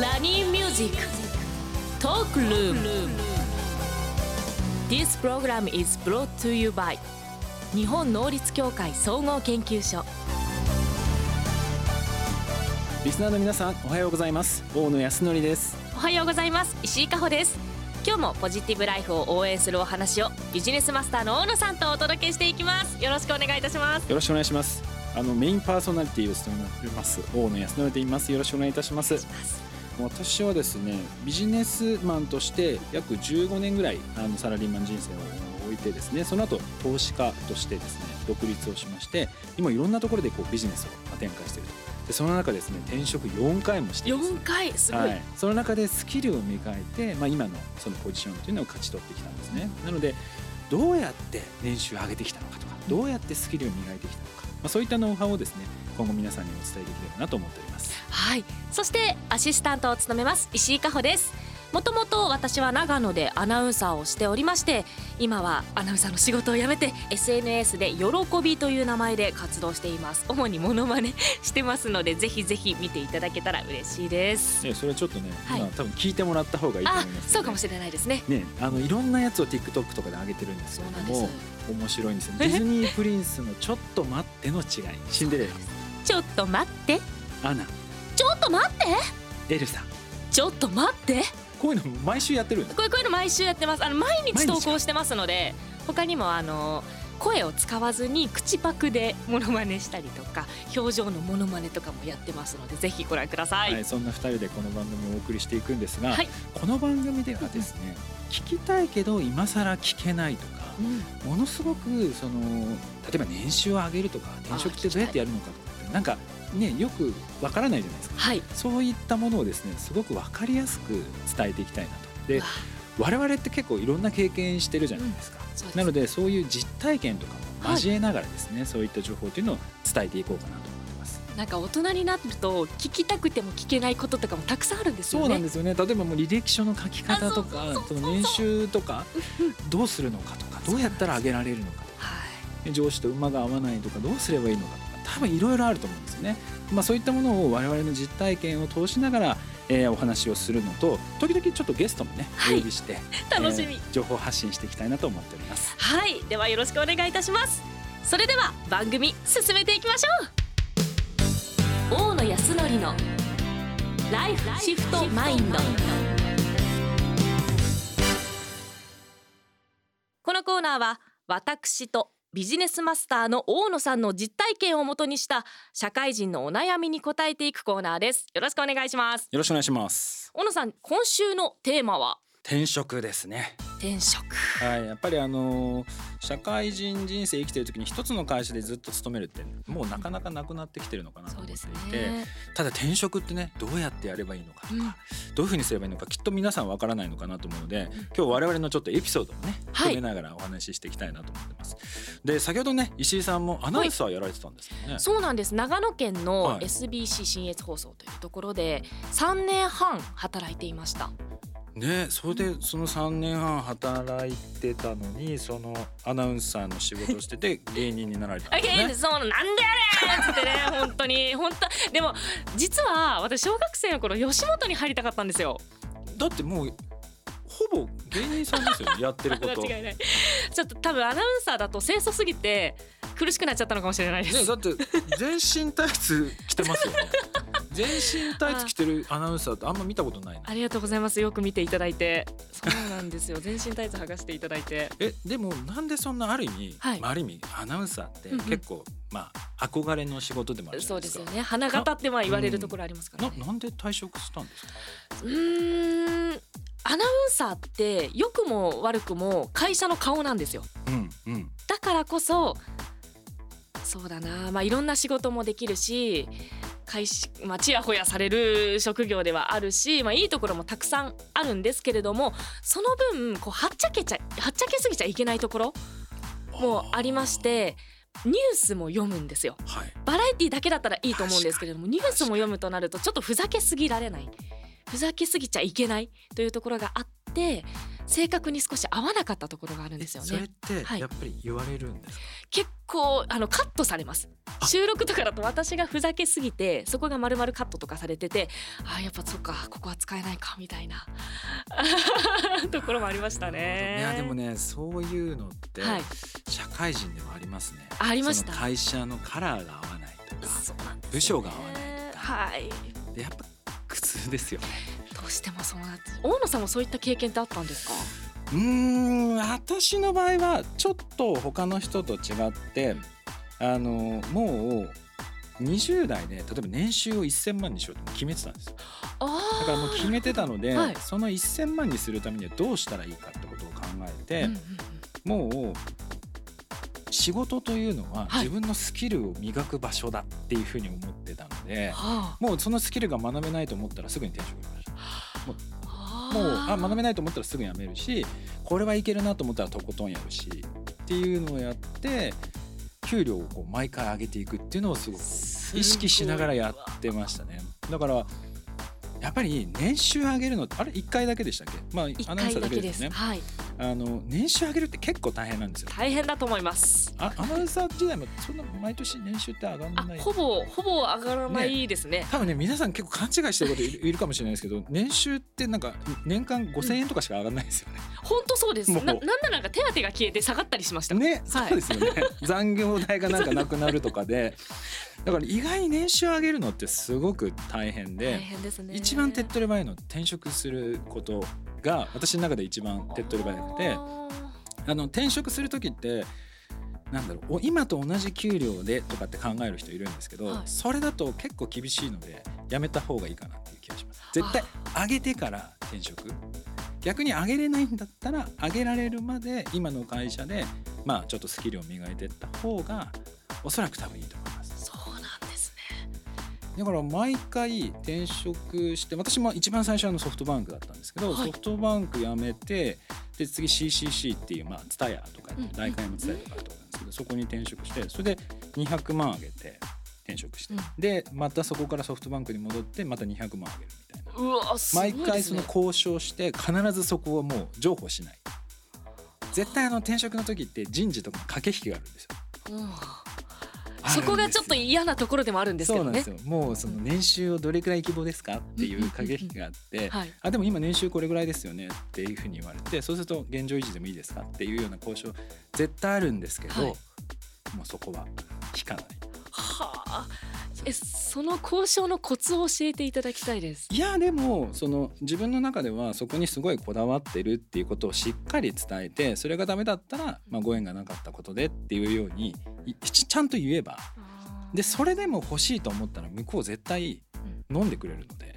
ラニーミュージックトークルーム This program is brought to you by 日本能率協会総合研究所リスナーの皆さんおはようございます。大野泰敬です。おはようございます。石井加穂です。今日もポジティブライフを応援するお話をビジネスマスターの大野さんとお届けしていきます。よろしくお願いいたします。よろしくお願いします。あのメインパーソナリティを務めています大野康則と言います。よろしくお願いいたします私はですねビジネスマンとして約15年ぐらいあのサラリーマン人生を終えてですねその後投資家としてですね独立をしまして今いろんなところでこうビジネスを展開していると。でその中ですね転職4回もして4回？すごい、はい、その中でスキルを磨いて、まあ、今のそのポジションというのを勝ち取ってきたんですね。なのでどうやって年収を上げてきたのかとかどうやってスキルを磨いてきたのか、まあ、そういったノウハウをですね今後皆さんにお伝えできればなと思っておりますはい。そしてアシスタントを務めます石井加穂です。もともと私は長野でアナウンサーをしておりまして今はアナウンサーの仕事を辞めて SNS で「喜び」という名前で活動しています。主にモノマネ してますのでぜひぜひ見ていただけたら嬉しいです。えそれちょっとね、はい、まあ、多分聞いてもらった方がいいと思います、ね、そうかもしれないですね。ねあのいろんなやつを TikTok とかで上げてるんですけども面白いんですよ。ディズニープリンスの「ちょっと待って」の違い。シンデレラちょっと待って。アナちょっと待って。エルサちょっと待って。こういうの毎週やってるこういうの毎週やってます。あの毎日投稿してますので他にもあの声を使わずに口パクでモノマネしたりとか表情のモノマネとかもやってますのでぜひご覧ください、はい、そんな2人でこの番組をお送りしていくんですが、はい、この番組ではですね聞きたいけど今更聞けないとか、うん、ものすごくその例えば年収を上げるとか転職ってどうやってやるのかとかなんかね、よくわからないじゃないですか、はい、そういったものをですねすごく分かりやすく伝えていきたいなと。で我々って結構いろんな経験してるじゃないですか、うん、なのでそういう実体験とかも交えながらですね、はい、そういった情報というのを伝えていこうかなと思ってます。なんか大人になると聞きたくても聞けないこととかもたくさんあるんですよね。そうなんですよね。例えばもう履歴書の書き方とかその年収とかどうするのかとかどうやったら上げられるのかとか、はい、上司と馬が合わないとかどうすればいいのかとか多分いろいろあると思うんですよね。まあ、そういったものを我々の実体験を通しながら、えー、お話をするのと時々ちょっとゲストもね、はい、お呼びして 楽しみ、えー、情報発信していきたいなと思っております。はい。ではよろしくお願いいたします。それでは番組進めていきましょう。大野康則のライフシフトマインドこのコーナーは私とビジネスマスターの大野さんの実体験をもとにした社会人のお悩みに答えていくコーナーです。よろしくお願いします。よろしくお願いします。大野さん今週のテーマは？転職ですね。転職。はいやっぱりあの社会人人生生きてる時に一つの会社でずっと勤めるってもうなかなかなくなってきてるのかなと思っていて、ね、ただ転職ってねどうやってやればいいのかとか、うん、どういうふうにすればいいのかきっと皆さんわからないのかなと思うので、今日我々のちょっとエピソードをね含めながらお話ししていきたいなと思ってます。はい、で先ほどね石井さんもアナウンサーやられてたんですよね、はい、そうなんです。長野県の SBC 信越放送というところで3年半働いていました。ねそれでその3年半働いてたのにそのアナウンサーの仕事をしてて 芸人になられたんですね。そうなんでやれってね 本当に本当でも実は私小学生の頃吉本に入りたかったんですよ。だってもうほぼ芸人さんですよやってること 間違いないちょっと多分アナウンサーだと清楚すぎて苦しくなっちゃったのかもしれないです、ね、だって全身タイツ着てますよね。全身タイツ着てるアナウンサーってあんま見たことないありがとうございます。よく見ていただいて。そうなんですよ。全身タイツ剥がしていただいて。えでもなんでそんなある意味、はい、まあ、ある意味アナウンサーって結構、うん。うん、まあ憧れの仕事でもあるそうですよね。花形ってまあ言われるところありますから、ね、ななんで退職したんですか？うん。アナウンサーって良くも悪くも会社の顔なんですよ、うんうん、だからこそそうだな。まあいろんな仕事もできるし会し、まあ、ちやほやされる職業ではあるし、まあ、いいところもたくさんあるんですけれどもその分こうはっちゃけちゃはっちゃけすぎちゃいけないところもありましてニュースも読むんですよ、はい、バラエティだけだったらいいと思うんですけれどもニュースも読むとなるとちょっとふざけすぎられない。ふざけすぎちゃいけないというところがあって正確に少し合わなかったところがあるんですよね。それってやっぱり言われるんですか、はい、結構あのカットされます収録とかだと私がふざけすぎてそこが丸々カットとかされててあやっぱそっかここは使えないかみたいな ところもありましたね。いやでもねそういうのって社会人でもありますね。ありました会社のカラーが合わないとか、ね、部署が合わないとか。はい、でやっぱ苦痛ですよね。どうしてもそうなって大野さんもそういった経験ってあったんですか？うん私の場合はちょっと他の人と違ってあのもう20代で例えば年収を1000万にしようと決めてたんですだからもう決めてたので、はい、その1000万にするためにはどうしたらいいかってことを考えて、うんうんうん、もう仕事というのは自分のスキルを磨く場所だっていうふうに思ってたので、はい、もうそのスキルが学べないと思ったらすぐに転職。もうあ学べないと思ったらすぐ辞めるしこれはいけるなと思ったらとことんやるしっていうのをやって給料をこう毎回上げていくっていうのをすごく意識しながらやってましたね。だからやっぱり年収上げるのってあれ1回だけでしたっけ？まあアナウンサーだけですね。はいあの年収上げるって結構大変なんですよ。大変だと思います。あアナウンサー時代もそんな毎年年収って上がらない。ほぼほぼ上がらないですね。ね多分ね皆さん結構勘違いしてることいるかもしれないですけど 年収ってなんか年間五千円とかしか上がらないですよね。本、当、そうです。ななんならか手当が消えて下がったりしました。ね、はい、そうですよね。残業代がなんかなくなるとかで。だから意外に年収上げるのってすごく大変で、ね、一番手っ取り早いの転職することが私の中で一番手っ取り早くてあの転職する時ってなんだろう今と同じ給料でとかって考える人いるんですけど、はい、それだと結構厳しいのでやめた方がいいかなっていう気がします。絶対上げてから転職。逆に上げれないんだったら上げられるまで今の会社でまあちょっとスキルを磨いていった方がおそらく多分いいと思いますだから毎回転職して私も一番最初のソフトバンクだったんですけど、はい、ソフトバンク辞めてで次 CCC っていうまあ TSUTAYA とか代官山 TSUTAYA とかあるとこなんですけど、そこに転職してそれで200万上げて転職して、うん、でまたそこからソフトバンクに戻ってまた200万上げるみたいな。うわ、ね、毎回その交渉して必ずそこはもう譲歩しない。絶対あの転職の時って人事とか駆け引きがあるんですよ。そこがちょっと嫌なところでもあるんですけどね。もうその年収をどれくらい希望ですかっていう駆け引きがあって、はい、あでも今年収これぐらいですよねっていうふうに言われてそうすると現状維持でもいいですかっていうような交渉絶対あるんですけど、はい、もうそこは引かない。はあえその交渉のコツを教えていただきたいです。いやでもその自分の中ではそこにすごいこだわってるっていうことをしっかり伝えてそれがダメだったら、まあ、ご縁がなかったことでっていうようにちゃんと言えば。でそれでも欲しいと思ったら向こう絶対飲んでくれるので。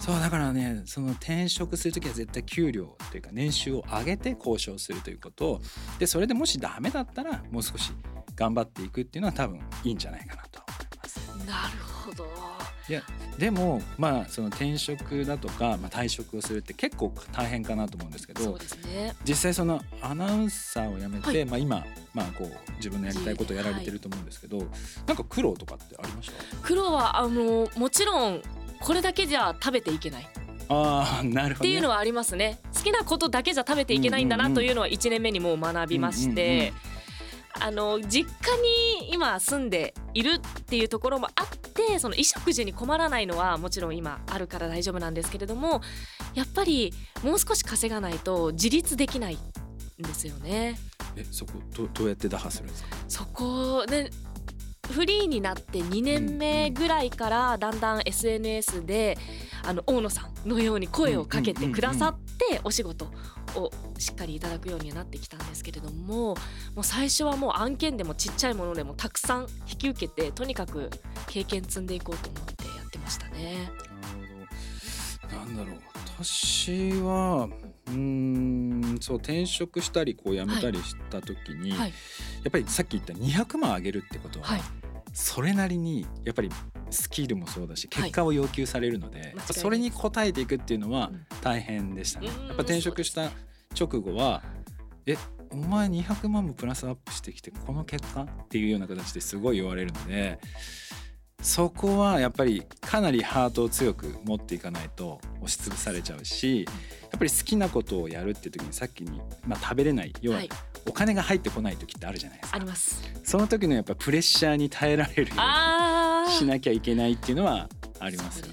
そうだからねその転職する時は絶対給料というか年収を上げて交渉するということでそれでもしダメだったらもう少し頑張っていくっていうのは多分いいんじゃないかなとなるほど。いやでもまあその転職だとか、まあ、退職をするって結構大変かなと思うんですけどそうですね。実際そのアナウンサーを辞めて、はい、まあ、今、まあ、こう自分のやりたいことをやられてると思うんですけど、はい、なんか苦労とかってありました？苦労はあのもちろんこれだけじゃ食べていけない。あなるほど、ね、っていうのはありますね。好きなことだけじゃ食べていけないんだなというのは1年目にもう学びまして、うんうんうんあの実家に今住んでいるっていうところもあってその衣食住に困らないのはもちろん今あるから大丈夫なんですけれどもやっぱりもう少し稼がないと自立できないんですよね。えそこどどうやって打破するんですか？そこでフリーになって2年目ぐらいからだんだん SNS であの大野さんのように声をかけてくださってお仕事をしっかりいただくようにはなってきたんですけれどももう最初はもう案件でもちっちゃいものでもたくさん引き受けてとにかく経験積んでいこうと思ってやってましたね。なるほど。なんだろう私はうんそう転職したりこう辞めたりした時に、はい。はい、やっぱりさっき言った200万上げるってことは、はい、それなりにやっぱりスキルもそうだし結果を要求されるので、それに応えていくっていうのは大変でしたね。やっぱ転職した直後はえお前200万もプラスアップしてきてこの結果？っていうような形ですごい言われるのでそこはやっぱりかなりハートを強く持っていかないと押しつぶされちゃうしやっぱり好きなことをやるっていう時にさっきに、まあ、食べれない要はお金が入ってこない時ってあるじゃないですか。ありますその時のやっぱプレッシャーに耐えられるようにしなきゃいけないっていうのはありますよね。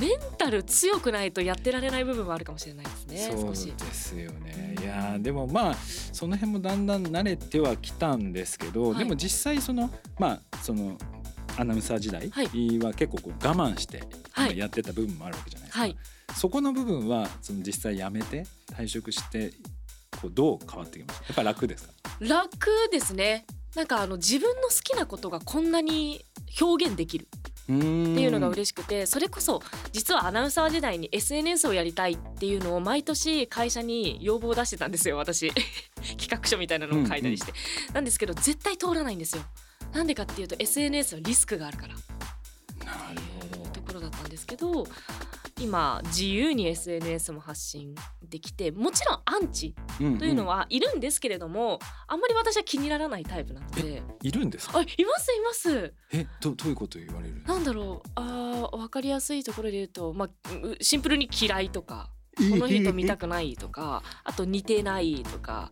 メンタル強くないとやってられない部分はあるかもしれないですね。そうですよね。いやでもまあその辺もだんだん慣れてはきたんですけど、はい、でも実際そのまあそのアナウンサー時代は結構こう我慢してやってた部分もあるわけじゃないですか。はい、そこの部分はその実際やめて退職してこうどう変わってきました？やっぱ楽ですか？楽ですね。なんかあの自分の好きなことがこんなに表現できる。っていうのが嬉しくてそれこそ実はアナウンサー時代に SNS をやりたいっていうのを毎年会社に要望を出してたんですよ私 企画書みたいなのを書いたりして、うんうん、なんですけど絶対通らないんですよなんでかっていうと SNS はリスクがあるから。っていうところだったんですけど今自由に SNS も発信できてもちろんアンチというのはいるんですけれども、うんうん、あんまり私は気にならないタイプなので。いるんですか？あいますいます。えどどういうこと言われるなんだろうあ分かりやすいところで言うと、まあ、シンプルに嫌いとかこの人見たくないとかあと似てないとか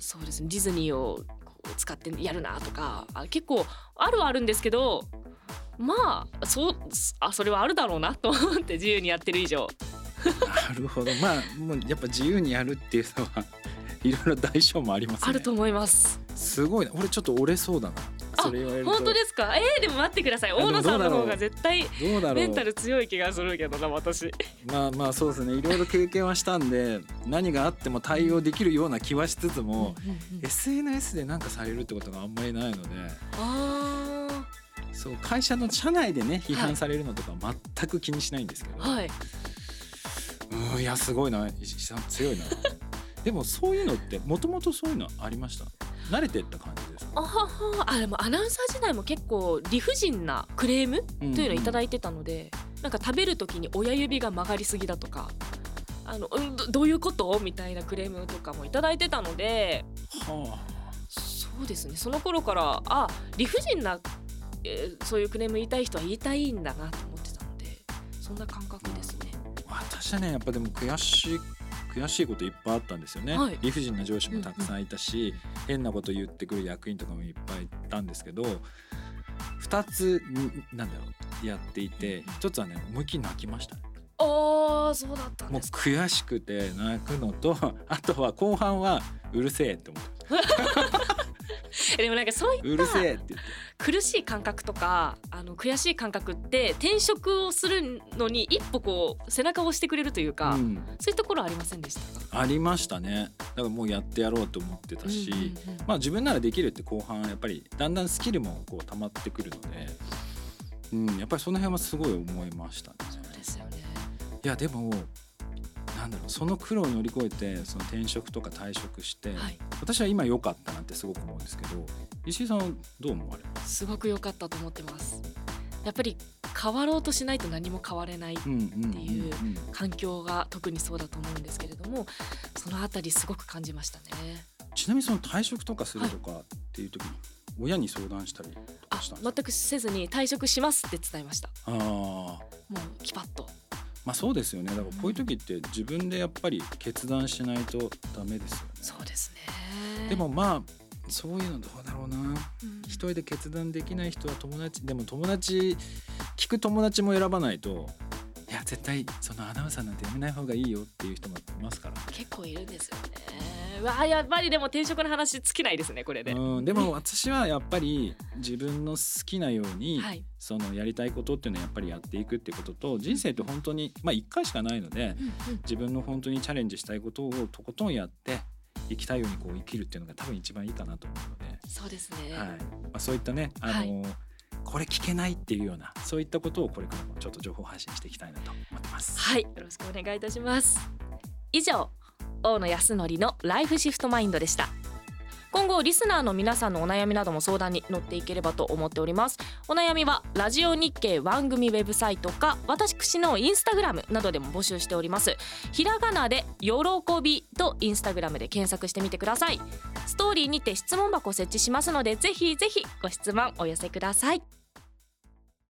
そうですねディズニーを使ってやるなとか結構あるはあるんですけどまあそうあそれはあるだろうなと思って自由にやってる以上。なるほどまあもうやっぱ自由にやるっていうのはいろいろ代償もありますね。あると思います。すごい俺ちょっと折れそうだな。それ言われる本当ですか？えー、でも待ってください。大野さんの方が絶対メンタル強い気がするけどな私。まあまあそうですね。いろいろ経験はしたんで何があっても対応できるような気はしつつも、SNS で何かされるってことがあんまりないのであそう会社の社内でね批判されるのとか全く気にしないんですけど、はい、うんいやすごいな。石井さん強いな。でもそういうのってもともとそういうのありました？慣れてった感じですああでもアナウンサー時代も結構理不尽なクレームというのを頂いてたので、うんうん、なんか食べる時に親指が曲がりすぎだとかあのどどういうこと？みたいなクレームとかも頂いてたので、はあ、そうですね。その頃からあ理不尽な、えー、そういうクレーム言いたい人は言いたいんだなと思ってたのでそんな感覚ですね。私はねやっぱでも悔しい悔しいこといっぱいあったんですよね、はい、理不尽な上司もたくさんいたし、うんうん、変なこと言ってくる役員とかもいっぱいいたんですけど2つなんだろうやっていて1つはね思いっきり泣きましたね。あそうだったもう悔しくて泣くのとあとは後半はうるせえって思って。でもなんかそういった苦しい感覚とかあの悔しい感覚って転職をするのに一歩こう背中を押してくれるというか、うん、そういうところありませんでしたありましたね。だからもうやってやろうと思ってたし、まあ自分ならできるって後半やっぱりだんだんスキルもこう溜まってくるので、うん、やっぱりその辺はすごい思いましたね。そうですよね。いやでもなんだろうその苦労を乗り越えてその転職とか退職して、はい、私は今良かったなってすごく思うんですけど石井さんはどう思われます？すごく良かったと思ってます。やっぱり変わろうとしないと何も変われないっていう環境が特にそうだと思うんですけれどもそのあたりすごく感じましたね。ちなみにその退職とかするとかっていう時に、親に相談したりあ全くせずに退職しますって伝えました。ああもうキパッとまあそうですよね。だからこういう時って自分でやっぱり決断しないとダメですよね。そうですね。でもまあそういうのどうだろうな、うん、一人で決断できない人は友達でも友達聞く友達も選ばないといや絶対そのアナウンサーなんてやめない方がいいよっていう人もいますから結構いるんですよねわあやっぱりでも転職の話尽きないですねこれで、うん、でも私はやっぱり自分の好きなように、はい、そのやりたいことっていうのはやっぱりやっていくっていうことと人生って本当にまあ1回しかないので、うんうん、自分の本当にチャレンジしたいことをとことんやって生きたいようにこう生きるっていうのが多分一番いいかなと思うので。そうですね、はい。まあ、そういったねあの、はい、これ聞けないっていうようなそういったことをこれからもちょっと情報発信していきたいなと思ってます。はい。よろしくお願いいたします。以上大野康則のライフシフトマインドでした。今後リスナーの皆さんのお悩みなども相談に乗っていければと思っております。お悩みはラジオ日経番組ウェブサイトか私のインスタグラムなどでも募集しております。ひらがなで喜びとインスタグラムで検索してみてください。ストーリーにて質問箱を設置しますのでぜひぜひご質問お寄せください。